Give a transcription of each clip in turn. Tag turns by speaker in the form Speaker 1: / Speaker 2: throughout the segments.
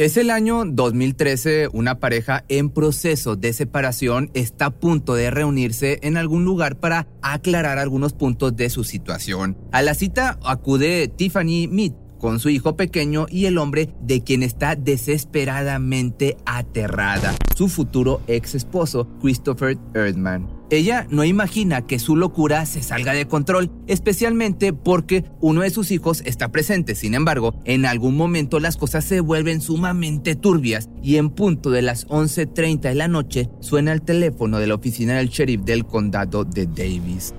Speaker 1: Es el año 2013, una pareja en proceso de separación está a punto de reunirse en algún lugar para aclarar algunos puntos de su situación. A la cita acude Tiffany Mead con su hijo pequeño y el hombre de quien está desesperadamente aterrada, su futuro ex esposo, Christopher Erdman. Ella no imagina que su locura se salga de control, especialmente porque uno de sus hijos está presente. Sin embargo, en algún momento las cosas se vuelven sumamente turbias y en punto de las 11.30 de la noche suena el teléfono de la oficina del sheriff del condado de Davis.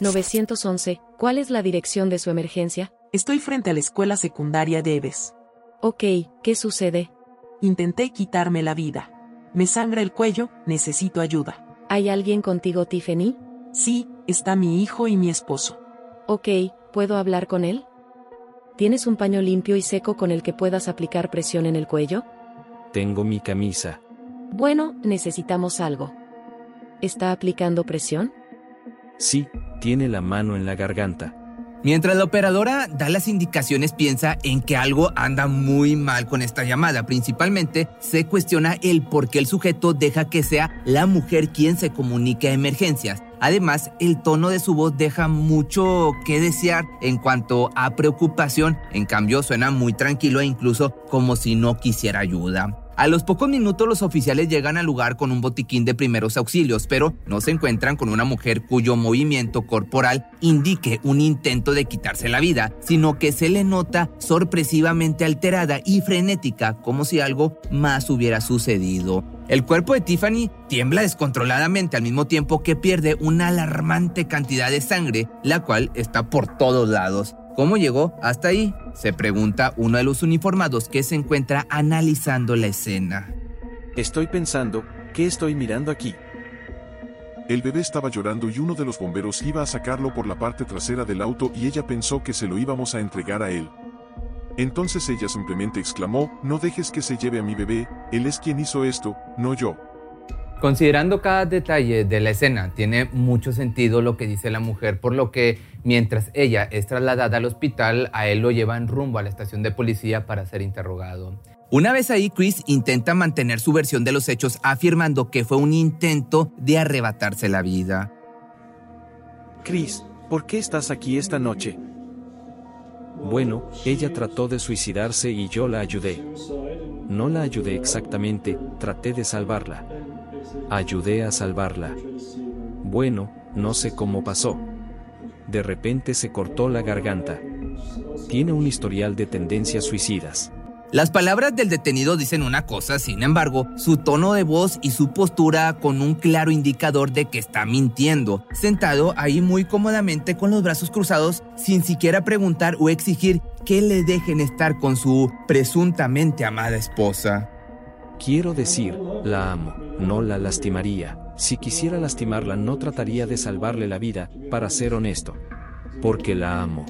Speaker 2: ¿911? ¿Cuál es la dirección de su emergencia?
Speaker 3: Estoy frente a la escuela secundaria Deves.
Speaker 2: Ok, ¿qué sucede?
Speaker 3: Intenté quitarme la vida. Me sangra el cuello, necesito ayuda.
Speaker 2: ¿Hay alguien contigo, Tiffany?
Speaker 3: Sí, está mi hijo y mi esposo.
Speaker 2: Ok, ¿puedo hablar con él? ¿Tienes un paño limpio y seco con el que puedas aplicar presión en el cuello?
Speaker 4: Tengo mi camisa.
Speaker 2: Bueno, necesitamos algo. ¿Está aplicando presión?
Speaker 4: Sí, tiene la mano en la garganta.
Speaker 1: Mientras la operadora da las indicaciones, piensa en que algo anda muy mal con esta llamada. Principalmente se cuestiona el por qué el sujeto deja que sea la mujer quien se comunique a emergencias. Además, el tono de su voz deja mucho que desear en cuanto a preocupación. En cambio, suena muy tranquilo e incluso como si no quisiera ayuda. A los pocos minutos los oficiales llegan al lugar con un botiquín de primeros auxilios, pero no se encuentran con una mujer cuyo movimiento corporal indique un intento de quitarse la vida, sino que se le nota sorpresivamente alterada y frenética, como si algo más hubiera sucedido. El cuerpo de Tiffany tiembla descontroladamente al mismo tiempo que pierde una alarmante cantidad de sangre, la cual está por todos lados. ¿Cómo llegó hasta ahí? Se pregunta uno de los uniformados que se encuentra analizando la escena.
Speaker 5: Estoy pensando, ¿qué estoy mirando aquí?
Speaker 6: El bebé estaba llorando y uno de los bomberos iba a sacarlo por la parte trasera del auto y ella pensó que se lo íbamos a entregar a él. Entonces ella simplemente exclamó, no dejes que se lleve a mi bebé, él es quien hizo esto, no yo.
Speaker 1: Considerando cada detalle de la escena, tiene mucho sentido lo que dice la mujer, por lo que mientras ella es trasladada al hospital, a él lo llevan rumbo a la estación de policía para ser interrogado. Una vez ahí, Chris intenta mantener su versión de los hechos, afirmando que fue un intento de arrebatarse la vida.
Speaker 5: Chris, ¿por qué estás aquí esta noche?
Speaker 4: Bueno, ella trató de suicidarse y yo la ayudé. No la ayudé exactamente, traté de salvarla. Ayudé a salvarla. Bueno, no sé cómo pasó. De repente se cortó la garganta. Tiene un historial de tendencias suicidas.
Speaker 1: Las palabras del detenido dicen una cosa, sin embargo, su tono de voz y su postura con un claro indicador de que está mintiendo, sentado ahí muy cómodamente con los brazos cruzados, sin siquiera preguntar o exigir que le dejen estar con su presuntamente amada esposa.
Speaker 4: Quiero decir, la amo, no la lastimaría. Si quisiera lastimarla no trataría de salvarle la vida, para ser honesto. Porque la amo.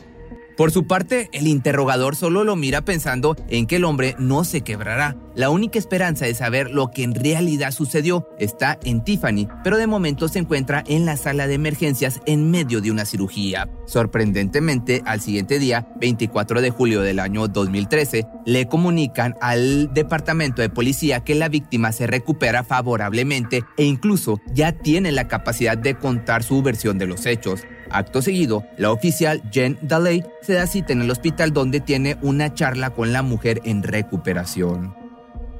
Speaker 1: Por su parte, el interrogador solo lo mira pensando en que el hombre no se quebrará. La única esperanza de saber lo que en realidad sucedió está en Tiffany, pero de momento se encuentra en la sala de emergencias en medio de una cirugía. Sorprendentemente, al siguiente día, 24 de julio del año 2013, le comunican al departamento de policía que la víctima se recupera favorablemente e incluso ya tiene la capacidad de contar su versión de los hechos. Acto seguido, la oficial Jen Daley se da cita en el hospital donde tiene una charla con la mujer en recuperación.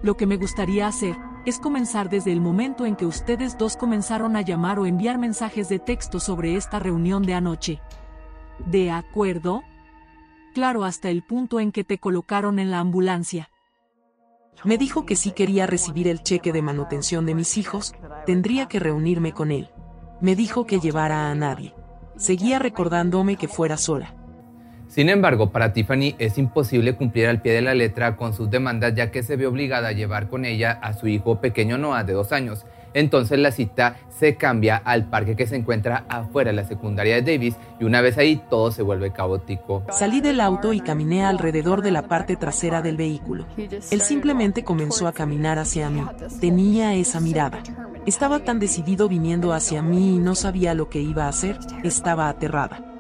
Speaker 3: Lo que me gustaría hacer es comenzar desde el momento en que ustedes dos comenzaron a llamar o enviar mensajes de texto sobre esta reunión de anoche. ¿De acuerdo? Claro, hasta el punto en que te colocaron en la ambulancia. Me dijo que si quería recibir el cheque de manutención de mis hijos, tendría que reunirme con él. Me dijo que llevara a nadie. Seguía recordándome que fuera sola.
Speaker 1: Sin embargo, para Tiffany es imposible cumplir al pie de la letra con sus demandas ya que se ve obligada a llevar con ella a su hijo pequeño Noah de dos años. Entonces la cita se cambia al parque que se encuentra afuera de la secundaria de Davis y una vez ahí todo se vuelve caótico.
Speaker 3: Salí del auto y caminé alrededor de la parte trasera del vehículo. Él simplemente comenzó a caminar hacia mí. Tenía esa mirada. Estaba tan decidido viniendo hacia mí y no sabía lo que iba a hacer. Estaba aterrada.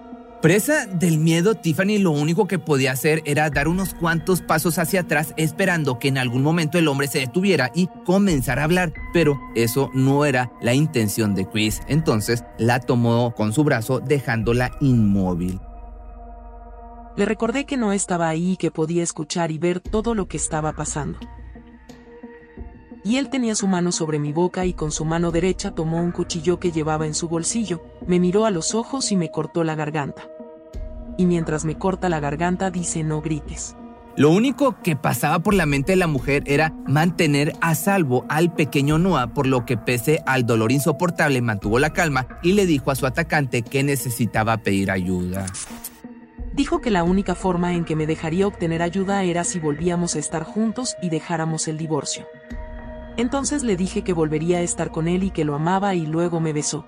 Speaker 1: Presa del miedo, Tiffany lo único que podía hacer era dar unos cuantos pasos hacia atrás esperando que en algún momento el hombre se detuviera y comenzara a hablar, pero eso no era la intención de Chris. Entonces la tomó con su brazo dejándola inmóvil.
Speaker 3: Le recordé que no estaba ahí y que podía escuchar y ver todo lo que estaba pasando. Y él tenía su mano sobre mi boca y con su mano derecha tomó un cuchillo que llevaba en su bolsillo, me miró a los ojos y me cortó la garganta y mientras me corta la garganta dice no grites.
Speaker 1: Lo único que pasaba por la mente de la mujer era mantener a salvo al pequeño Noah, por lo que pese al dolor insoportable mantuvo la calma y le dijo a su atacante que necesitaba pedir ayuda.
Speaker 3: Dijo que la única forma en que me dejaría obtener ayuda era si volvíamos a estar juntos y dejáramos el divorcio. Entonces le dije que volvería a estar con él y que lo amaba y luego me besó.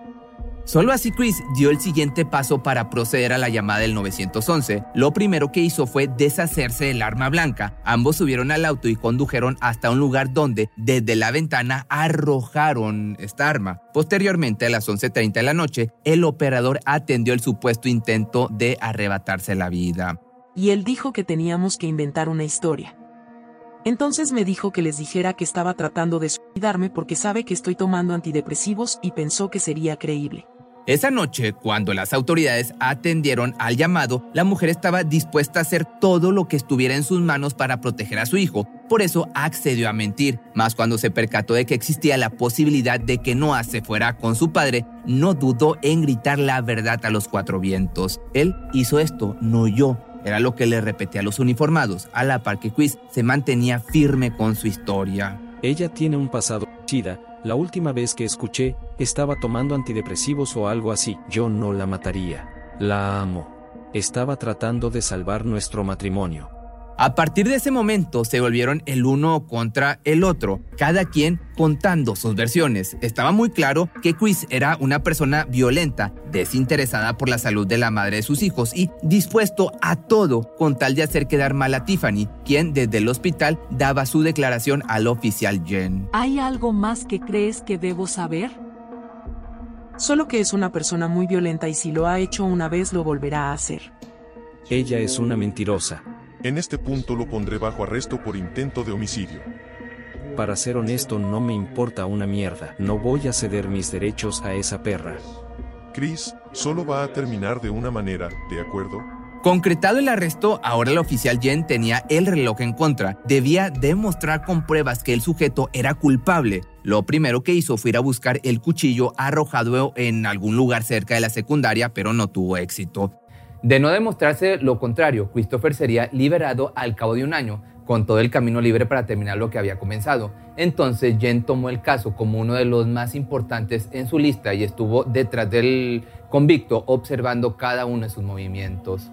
Speaker 1: Solo así Chris dio el siguiente paso para proceder a la llamada del 911. Lo primero que hizo fue deshacerse del arma blanca. Ambos subieron al auto y condujeron hasta un lugar donde, desde la ventana, arrojaron esta arma. Posteriormente, a las 11.30 de la noche, el operador atendió el supuesto intento de arrebatarse la vida.
Speaker 3: Y él dijo que teníamos que inventar una historia. Entonces me dijo que les dijera que estaba tratando de suicidarme porque sabe que estoy tomando antidepresivos y pensó que sería creíble.
Speaker 1: Esa noche, cuando las autoridades atendieron al llamado, la mujer estaba dispuesta a hacer todo lo que estuviera en sus manos para proteger a su hijo. Por eso accedió a mentir, más cuando se percató de que existía la posibilidad de que Noah se fuera con su padre, no dudó en gritar la verdad a los cuatro vientos. Él hizo esto, no yo. Era lo que le repetía a los uniformados, a la par que Quiz se mantenía firme con su historia.
Speaker 4: Ella tiene un pasado chida, la última vez que escuché, estaba tomando antidepresivos o algo así. Yo no la mataría. La amo. Estaba tratando de salvar nuestro matrimonio.
Speaker 1: A partir de ese momento se volvieron el uno contra el otro, cada quien contando sus versiones. Estaba muy claro que Chris era una persona violenta, desinteresada por la salud de la madre de sus hijos y dispuesto a todo con tal de hacer quedar mal a Tiffany, quien desde el hospital daba su declaración al oficial Jen.
Speaker 3: ¿Hay algo más que crees que debo saber? Solo que es una persona muy violenta y si lo ha hecho una vez lo volverá a hacer.
Speaker 4: Ella es una mentirosa.
Speaker 6: En este punto lo pondré bajo arresto por intento de homicidio.
Speaker 4: Para ser honesto no me importa una mierda. No voy a ceder mis derechos a esa perra.
Speaker 6: Chris, solo va a terminar de una manera, ¿de acuerdo?
Speaker 1: Concretado el arresto, ahora el oficial Jen tenía el reloj en contra. Debía demostrar con pruebas que el sujeto era culpable. Lo primero que hizo fue ir a buscar el cuchillo arrojado en algún lugar cerca de la secundaria, pero no tuvo éxito. De no demostrarse lo contrario, Christopher sería liberado al cabo de un año, con todo el camino libre para terminar lo que había comenzado. Entonces Jen tomó el caso como uno de los más importantes en su lista y estuvo detrás del convicto observando cada uno de sus movimientos.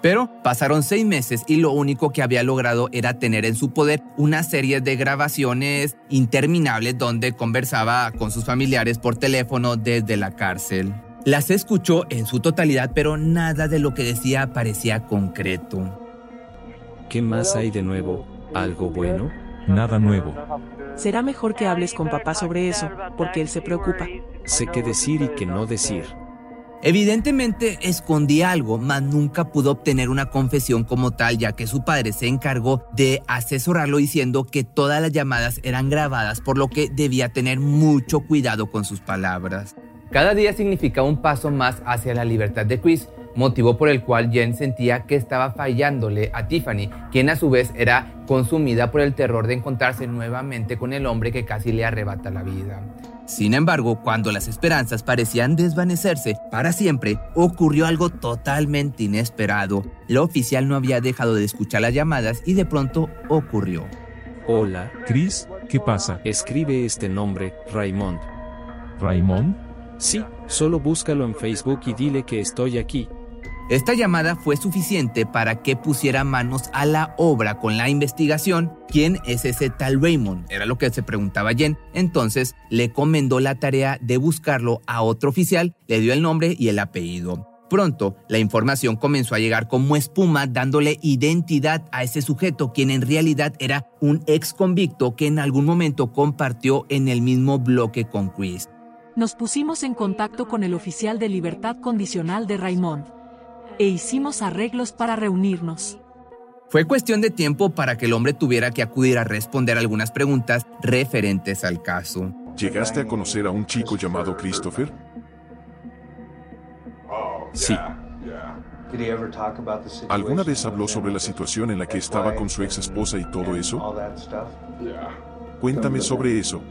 Speaker 1: Pero pasaron seis meses y lo único que había logrado era tener en su poder una serie de grabaciones interminables donde conversaba con sus familiares por teléfono desde la cárcel. Las escuchó en su totalidad, pero nada de lo que decía parecía concreto.
Speaker 4: ¿Qué más hay de nuevo? ¿Algo bueno?
Speaker 7: Nada nuevo.
Speaker 3: Será mejor que hables con papá sobre eso, porque él se preocupa.
Speaker 4: Sé qué decir y qué no decir.
Speaker 1: Evidentemente escondía algo, mas nunca pudo obtener una confesión como tal, ya que su padre se encargó de asesorarlo diciendo que todas las llamadas eran grabadas, por lo que debía tener mucho cuidado con sus palabras. Cada día significaba un paso más hacia la libertad de Chris, motivo por el cual Jen sentía que estaba fallándole a Tiffany, quien a su vez era consumida por el terror de encontrarse nuevamente con el hombre que casi le arrebata la vida. Sin embargo, cuando las esperanzas parecían desvanecerse para siempre, ocurrió algo totalmente inesperado. La oficial no había dejado de escuchar las llamadas y de pronto ocurrió.
Speaker 4: Hola.
Speaker 7: Chris, ¿qué pasa?
Speaker 4: Escribe este nombre, Raymond.
Speaker 7: ¿Raymond?
Speaker 4: Sí, solo búscalo en Facebook y dile que estoy aquí.
Speaker 1: Esta llamada fue suficiente para que pusiera manos a la obra con la investigación. ¿Quién es ese tal Raymond? Era lo que se preguntaba Jen. Entonces le comendó la tarea de buscarlo a otro oficial, le dio el nombre y el apellido. Pronto, la información comenzó a llegar como espuma, dándole identidad a ese sujeto, quien en realidad era un ex convicto que en algún momento compartió en el mismo bloque con Chris.
Speaker 3: Nos pusimos en contacto con el oficial de libertad condicional de Raymond e hicimos arreglos para reunirnos.
Speaker 1: Fue cuestión de tiempo para que el hombre tuviera que acudir a responder algunas preguntas referentes al caso.
Speaker 6: ¿Llegaste a conocer a un chico llamado Christopher?
Speaker 4: Sí.
Speaker 6: ¿Alguna vez habló sobre la situación en la que estaba con su ex esposa y todo eso? Cuéntame sobre eso.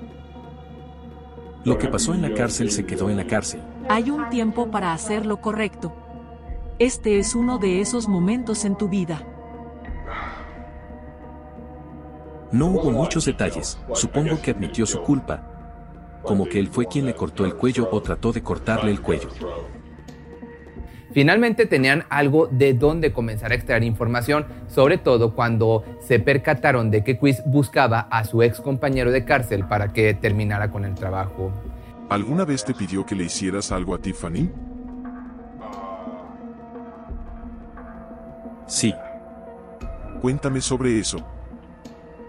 Speaker 4: Lo que pasó en la cárcel se quedó en la cárcel.
Speaker 3: Hay un tiempo para hacer lo correcto. Este es uno de esos momentos en tu vida.
Speaker 4: No hubo muchos detalles. Supongo que admitió su culpa. Como que él fue quien le cortó el cuello o trató de cortarle el cuello.
Speaker 1: Finalmente tenían algo de dónde comenzar a extraer información, sobre todo cuando se percataron de que Quiz buscaba a su ex compañero de cárcel para que terminara con el trabajo.
Speaker 6: ¿Alguna vez te pidió que le hicieras algo a Tiffany?
Speaker 4: Sí.
Speaker 6: Cuéntame sobre eso.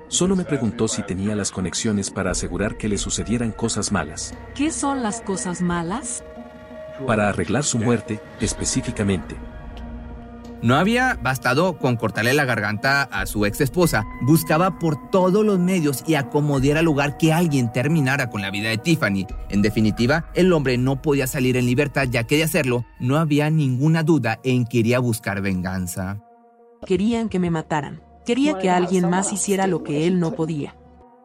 Speaker 4: Solo me preguntó si tenía las conexiones para asegurar que le sucedieran cosas malas.
Speaker 3: ¿Qué son las cosas malas?
Speaker 4: Para arreglar su muerte, específicamente.
Speaker 1: No había bastado con cortarle la garganta a su ex esposa, buscaba por todos los medios y acomodiera lugar que alguien terminara con la vida de Tiffany. En definitiva, el hombre no podía salir en libertad ya que de hacerlo no había ninguna duda en que iría a buscar venganza.
Speaker 3: Querían que me mataran. Quería que alguien más hiciera lo que él no podía.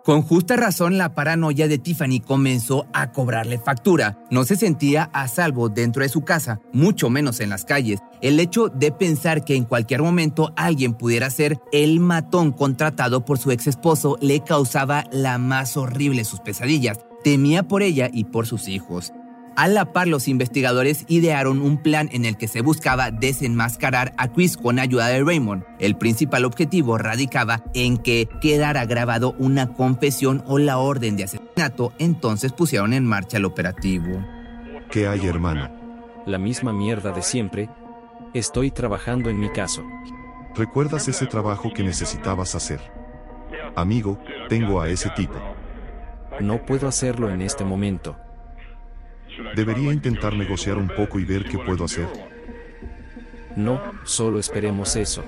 Speaker 1: Con justa razón, la paranoia de Tiffany comenzó a cobrarle factura. No se sentía a salvo dentro de su casa, mucho menos en las calles. El hecho de pensar que en cualquier momento alguien pudiera ser el matón contratado por su ex esposo le causaba la más horrible sus pesadillas. Temía por ella y por sus hijos. A la par, los investigadores idearon un plan en el que se buscaba desenmascarar a Chris con ayuda de Raymond. El principal objetivo radicaba en que quedara grabado una confesión o la orden de asesinato, entonces pusieron en marcha el operativo.
Speaker 7: ¿Qué hay, hermano?
Speaker 4: La misma mierda de siempre. Estoy trabajando en mi caso.
Speaker 7: ¿Recuerdas ese trabajo que necesitabas hacer? Amigo, tengo a ese tipo.
Speaker 4: No puedo hacerlo en este momento.
Speaker 7: Debería intentar negociar un poco y ver qué puedo hacer.
Speaker 4: No, solo esperemos eso.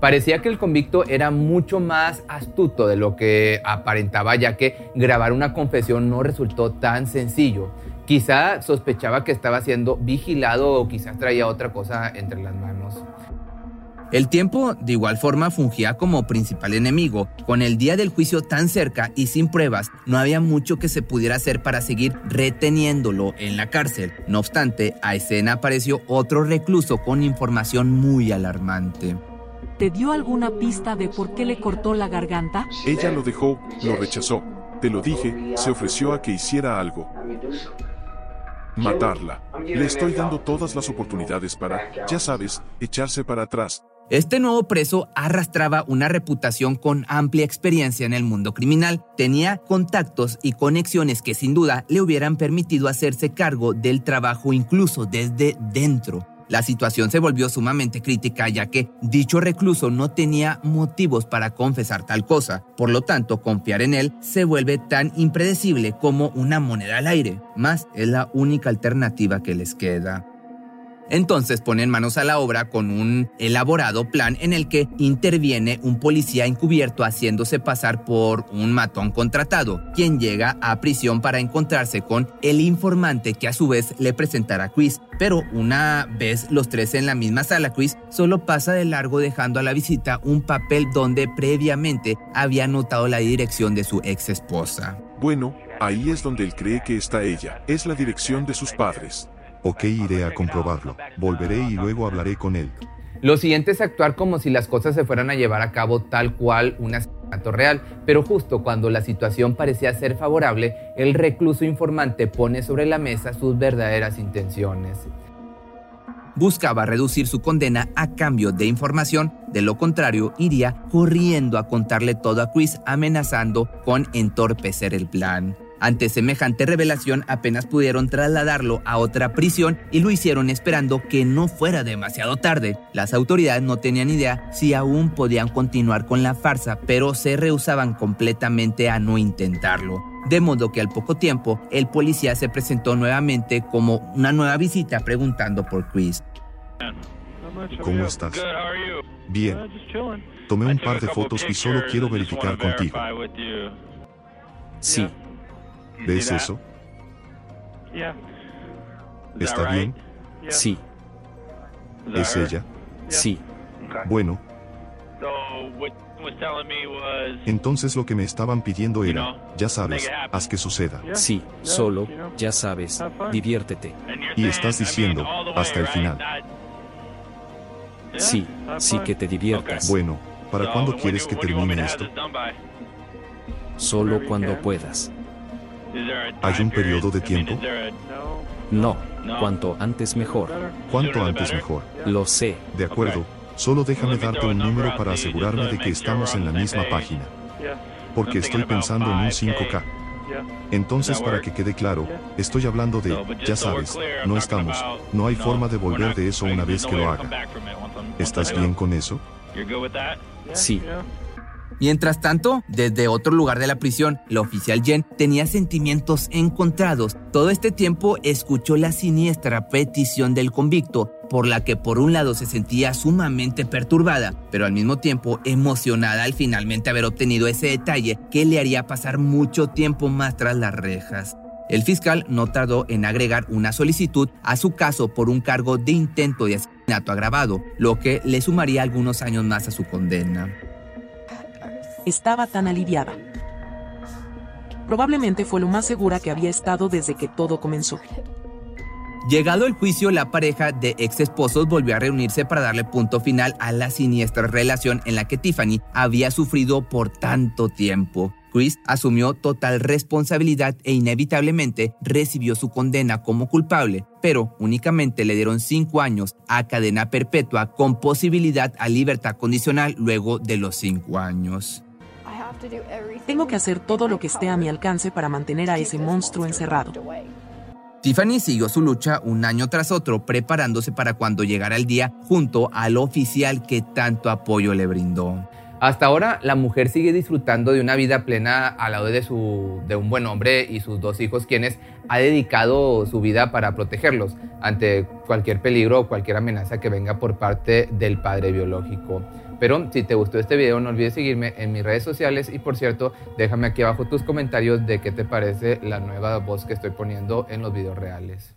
Speaker 1: Parecía que el convicto era mucho más astuto de lo que aparentaba, ya que grabar una confesión no resultó tan sencillo. Quizá sospechaba que estaba siendo vigilado o quizás traía otra cosa entre las manos. El tiempo, de igual forma, fungía como principal enemigo. Con el día del juicio tan cerca y sin pruebas, no había mucho que se pudiera hacer para seguir reteniéndolo en la cárcel. No obstante, a escena apareció otro recluso con información muy alarmante.
Speaker 3: ¿Te dio alguna pista de por qué le cortó la garganta?
Speaker 6: Ella lo dejó, lo rechazó. Te lo dije, se ofreció a que hiciera algo. Matarla. Le estoy dando todas las oportunidades para, ya sabes, echarse para atrás.
Speaker 1: Este nuevo preso arrastraba una reputación con amplia experiencia en el mundo criminal. Tenía contactos y conexiones que sin duda le hubieran permitido hacerse cargo del trabajo incluso desde dentro. La situación se volvió sumamente crítica ya que dicho recluso no tenía motivos para confesar tal cosa. Por lo tanto, confiar en él se vuelve tan impredecible como una moneda al aire. Más es la única alternativa que les queda. Entonces ponen manos a la obra con un elaborado plan en el que interviene un policía encubierto haciéndose pasar por un matón contratado, quien llega a prisión para encontrarse con el informante que a su vez le presentará a Chris. Pero una vez los tres en la misma sala, Chris solo pasa de largo dejando a la visita un papel donde previamente había anotado la dirección de su ex esposa.
Speaker 6: Bueno, ahí es donde él cree que está ella. Es la dirección de sus padres.
Speaker 7: Ok, iré a comprobarlo. Volveré y luego hablaré con él.
Speaker 1: Lo siguiente es actuar como si las cosas se fueran a llevar a cabo tal cual una real, pero justo cuando la situación parecía ser favorable, el recluso informante pone sobre la mesa sus verdaderas intenciones. Buscaba reducir su condena a cambio de información, de lo contrario iría corriendo a contarle todo a Chris amenazando con entorpecer el plan. Ante semejante revelación apenas pudieron trasladarlo a otra prisión y lo hicieron esperando que no fuera demasiado tarde. Las autoridades no tenían idea si aún podían continuar con la farsa, pero se rehusaban completamente a no intentarlo. De modo que al poco tiempo, el policía se presentó nuevamente como una nueva visita preguntando por Chris.
Speaker 7: ¿Cómo estás? Bien. Tomé un par de fotos y solo quiero verificar contigo.
Speaker 4: Sí,
Speaker 7: ¿Ves eso? ¿Está bien?
Speaker 4: sí,
Speaker 7: ¿Es ella?
Speaker 4: sí.
Speaker 7: Bueno, entonces lo que me estaban pidiendo era, ya sabes, haz que suceda.
Speaker 4: Sí, solo, ya sabes, diviértete.
Speaker 7: Y estás diciendo, hasta el final.
Speaker 4: Sí, sí que te diviertas.
Speaker 7: Bueno, ¿para cuándo quieres que termine esto?
Speaker 4: Solo cuando puedas.
Speaker 7: ¿Hay un periodo de tiempo?
Speaker 4: No, cuanto antes mejor.
Speaker 7: ¿Cuánto antes mejor?
Speaker 4: Lo sé.
Speaker 7: De acuerdo, solo déjame darte un número para asegurarme de que estamos en la misma página. Porque estoy pensando en un 5K. Entonces, para que quede claro, estoy hablando de, ya sabes, no estamos, no hay forma de volver de eso una vez que lo haga. ¿Estás bien con eso?
Speaker 4: Sí,
Speaker 1: Mientras tanto, desde otro lugar de la prisión, la oficial Jen tenía sentimientos encontrados. Todo este tiempo escuchó la siniestra petición del convicto, por la que por un lado se sentía sumamente perturbada, pero al mismo tiempo emocionada al finalmente haber obtenido ese detalle que le haría pasar mucho tiempo más tras las rejas. El fiscal no tardó en agregar una solicitud a su caso por un cargo de intento de asesinato agravado, lo que le sumaría algunos años más a su condena.
Speaker 3: Estaba tan aliviada. Probablemente fue lo más segura que había estado desde que todo comenzó.
Speaker 1: Llegado el juicio, la pareja de ex esposos volvió a reunirse para darle punto final a la siniestra relación en la que Tiffany había sufrido por tanto tiempo. Chris asumió total responsabilidad e inevitablemente recibió su condena como culpable, pero únicamente le dieron cinco años a cadena perpetua con posibilidad a libertad condicional luego de los cinco años.
Speaker 3: Tengo que hacer todo lo que esté a mi alcance para mantener a ese monstruo encerrado.
Speaker 1: Tiffany siguió su lucha un año tras otro, preparándose para cuando llegara el día junto al oficial que tanto apoyo le brindó. Hasta ahora, la mujer sigue disfrutando de una vida plena al lado de, su, de un buen hombre y sus dos hijos, quienes ha dedicado su vida para protegerlos ante cualquier peligro o cualquier amenaza que venga por parte del padre biológico. Pero si te gustó este video, no olvides seguirme en mis redes sociales y por cierto, déjame aquí abajo tus comentarios de qué te parece la nueva voz que estoy poniendo en los videos reales.